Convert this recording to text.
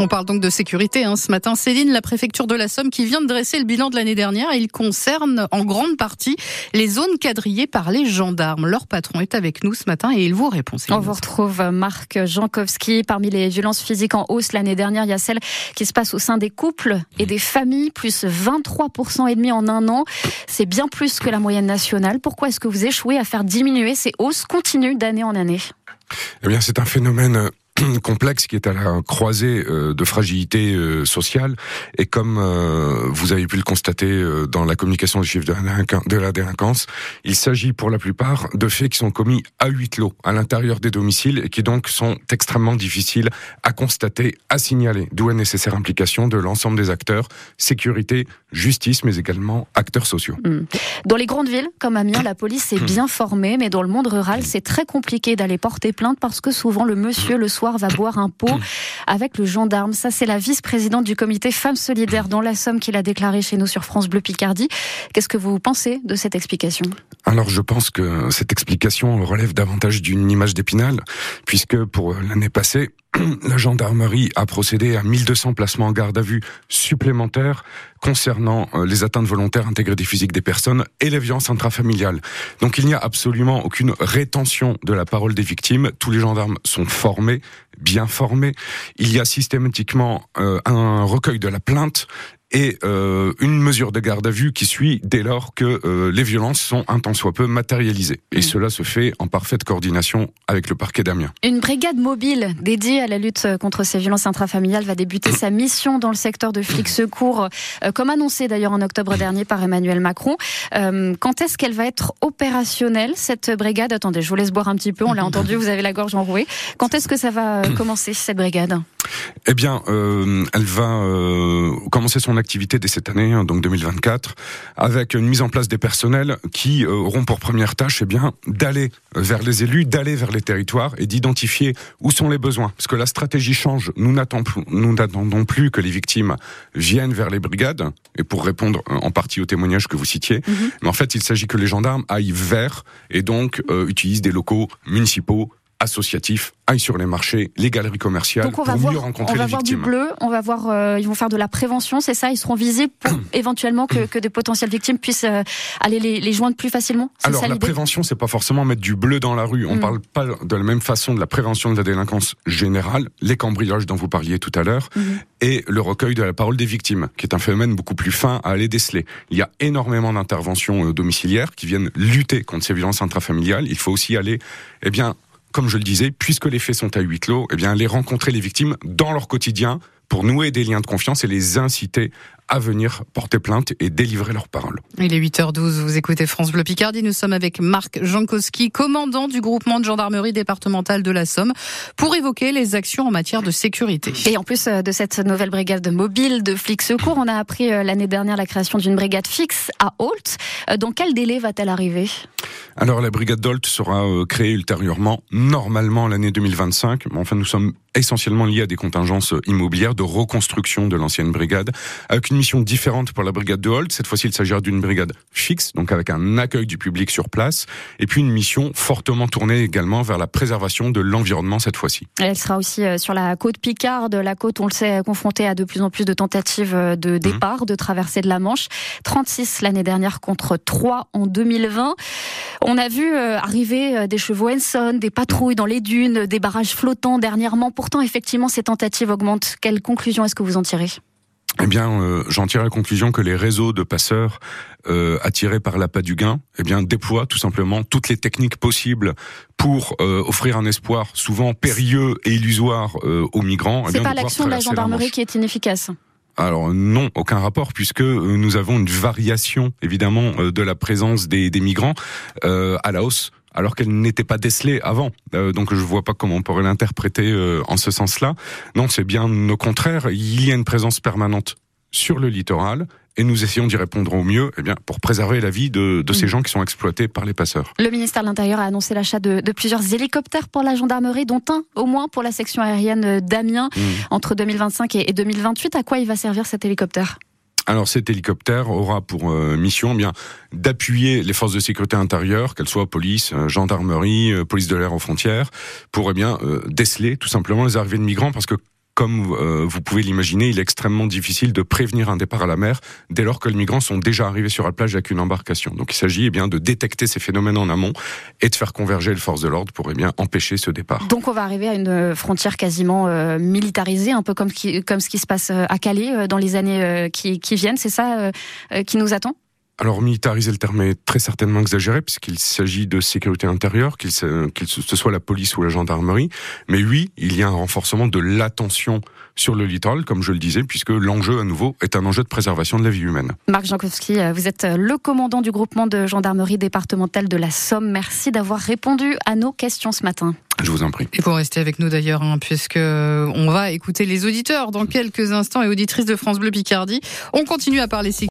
On parle donc de sécurité hein. ce matin. Céline, la préfecture de la Somme qui vient de dresser le bilan de l'année dernière. Il concerne en grande partie les zones quadrillées par les gendarmes. Leur patron est avec nous ce matin et il vous répond. On vous retrouve Marc Jankowski. Parmi les violences physiques en hausse l'année dernière, il y a celle qui se passe au sein des couples et des familles, plus 23% et demi en un an. C'est bien plus que la moyenne nationale. Pourquoi est-ce que vous échouez à faire diminuer ces hausses continues d'année en année? Eh bien, c'est un phénomène complexe qui est à la croisée euh, de fragilité euh, sociale et comme euh, vous avez pu le constater dans la communication des chiffres de la délinquance, il s'agit pour la plupart de faits qui sont commis à huis clos à l'intérieur des domiciles et qui donc sont extrêmement difficiles à constater, à signaler, d'où la nécessaire implication de l'ensemble des acteurs, sécurité, justice, mais également acteurs sociaux. Hmm. Dans les grandes villes comme Amiens, la police est bien formée, mais dans le monde rural, c'est très compliqué d'aller porter plainte parce que souvent le monsieur le soir va boire un pot avec le gendarme. Ça, c'est la vice-présidente du comité Femmes Solidaires dans la Somme qui l'a déclaré chez nous sur France Bleu Picardie. Qu'est-ce que vous pensez de cette explication? Alors, je pense que cette explication relève davantage d'une image d'épinal, puisque pour l'année passée, la gendarmerie a procédé à 1200 placements en garde à vue supplémentaires concernant euh, les atteintes volontaires intégrées physiques des personnes et les violences intrafamiliales. Donc il n'y a absolument aucune rétention de la parole des victimes. Tous les gendarmes sont formés, bien formés. Il y a systématiquement euh, un recueil de la plainte et euh, une mesure de garde à vue qui suit dès lors que euh, les violences sont un tant soit peu matérialisées. Et mm. cela se fait en parfaite coordination avec le parquet d'Amiens. Une brigade mobile dédiée à la lutte contre ces violences intrafamiliales va débuter sa mission dans le secteur de flics secours, euh, comme annoncé d'ailleurs en octobre dernier par Emmanuel Macron. quand est-ce qu'elle va être opérationnelle, cette brigade? Attendez, je vous laisse boire un petit peu, on l'a entendu, vous avez la gorge enrouée. Quand est-ce que ça va commencer, cette brigade? Eh bien, elle va commencer son activité dès cette année, hein, donc 2024, avec une mise en place des personnels qui euh, auront pour première tâche eh bien d'aller vers les élus, d'aller vers les territoires et d'identifier où sont les besoins. Parce que la stratégie change. Nous n'attendons plus que les victimes viennent vers les brigades, et pour répondre euh, en partie au témoignage que vous citiez, mhm. mais en fait il s'agit que les gendarmes aillent vers et donc euh, utilisent des locaux municipaux associatifs aillent sur les marchés, les galeries commerciales Donc on va pour mieux rencontrer on va voir du bleu, on va voir, euh, ils vont faire de la prévention, c'est ça Ils seront visibles pour éventuellement que, que, des potentielles victimes puissent euh, aller les, les, joindre plus facilement. Alors la prévention, c'est pas forcément mettre du bleu dans la rue. On mm. parle pas de la même façon de la prévention de la délinquance générale, les cambriolages dont vous parliez tout à l'heure, mm-hmm. et le recueil de la parole des victimes, qui est un phénomène beaucoup plus fin à aller déceler. Il y a énormément d'interventions euh, domiciliaires qui viennent lutter contre ces violences intrafamiliales. Il faut aussi aller, eh bien, comme je le disais, puisque les faits sont à huis clos, eh bien, aller rencontrer les victimes dans leur quotidien pour nouer des liens de confiance et les inciter à venir porter plainte et délivrer leurs paroles. Il est 8h12, vous écoutez France Bleu Picardie. Nous sommes avec Marc Jankowski, commandant du groupement de gendarmerie départementale de la Somme, pour évoquer les actions en matière de sécurité. Et en plus euh, de cette nouvelle brigade mobile de flics secours, on a appris euh, l'année dernière la création d'une brigade fixe à Holt. Euh, dans quel délai va-t-elle arriver? Alors la brigade d'Olt sera créée ultérieurement, normalement l'année 2025. Mais enfin, nous sommes essentiellement liés à des contingences immobilières de reconstruction de l'ancienne brigade, avec une mission différente pour la brigade de Holt. Cette fois-ci, il s'agira d'une brigade fixe, donc avec un accueil du public sur place, et puis une mission fortement tournée également vers la préservation de l'environnement cette fois-ci. Elle sera aussi euh, sur la côte Picarde, la côte, on le sait, confrontée à de plus en plus de tentatives euh, de mhm. départ, de traversée de la Manche. 36 l'année dernière contre 3 en 2020. On a vu euh, arriver des chevaux Enson, des patrouilles dans les dunes, des barrages flottants dernièrement. Pourtant, effectivement, ces tentatives augmentent. Quelle conclusion est-ce que vous en tirez? Eh bien, euh, j'en tire la conclusion que les réseaux de passeurs euh, attirés par l'appât du gain, eh bien, déploient tout simplement toutes les techniques possibles pour euh, offrir un espoir souvent périlleux et illusoire euh, aux migrants. Eh C'est pas l'action de la gendarmerie qui est inefficace. Alors non, aucun rapport puisque nous avons une variation évidemment de la présence des, des migrants à la hausse alors qu'elle n'était pas décelée avant. Euh, donc je vois pas comment on pourrait l'interpréter euh, en ce sens-là. Non, c'est bien au contraire, il y a une présence permanente sur le littoral et nous essayons d'y répondre au mieux eh bien, pour préserver la vie de, de ces mm. gens qui sont exploités par les passeurs. Le ministère de l'Intérieur a annoncé l'achat de, de, plusieurs hélicoptères pour la gendarmerie, dont un au moins pour la section aérienne d'Amiens mm. entre 2025 et 2028. À quoi il va servir cet hélicoptère? Alors cet hélicoptère aura pour euh, mission eh bien d'appuyer les forces de sécurité intérieure, qu'elles soient police, euh, gendarmerie, euh, police de l'air aux frontières, pour eh bien déceler tout simplement les arrivées de migrants, parce que comme euh, vous pouvez l'imaginer, il est extrêmement difficile de prévenir un départ à la mer dès lors que les migrants sont déjà arrivés sur la plage avec une embarcation. Donc il s'agit eh bien de détecter ces phénomènes en amont et de faire converger les forces de l'ordre pour eh bien empêcher ce départ. Donc on va arriver à une frontière quasiment euh, militarisée, un peu comme, comme ce qui se passe à Calais dans les années qui, qui viennent. C'est ça qui nous attend? Alors militariser le terme est très certainement exagéré puisqu'il s'agit de sécurité intérieure, qu'il ce soit la police ou la gendarmerie. Mais oui, il y a un renforcement de l'attention sur le littoral, comme je le disais, puisque l'enjeu à nouveau est un enjeu de préservation de la vie humaine. Marc Jankowski, euh, vous êtes euh, le commandant du groupement de gendarmerie départementale de la Somme. Merci d'avoir répondu à nos questions ce matin. Je vous en prie. Et pour rester avec nous d'ailleurs, hein, puisque on va écouter les auditeurs dans quelques instants et auditrices de France Bleu Picardie. On continue à parler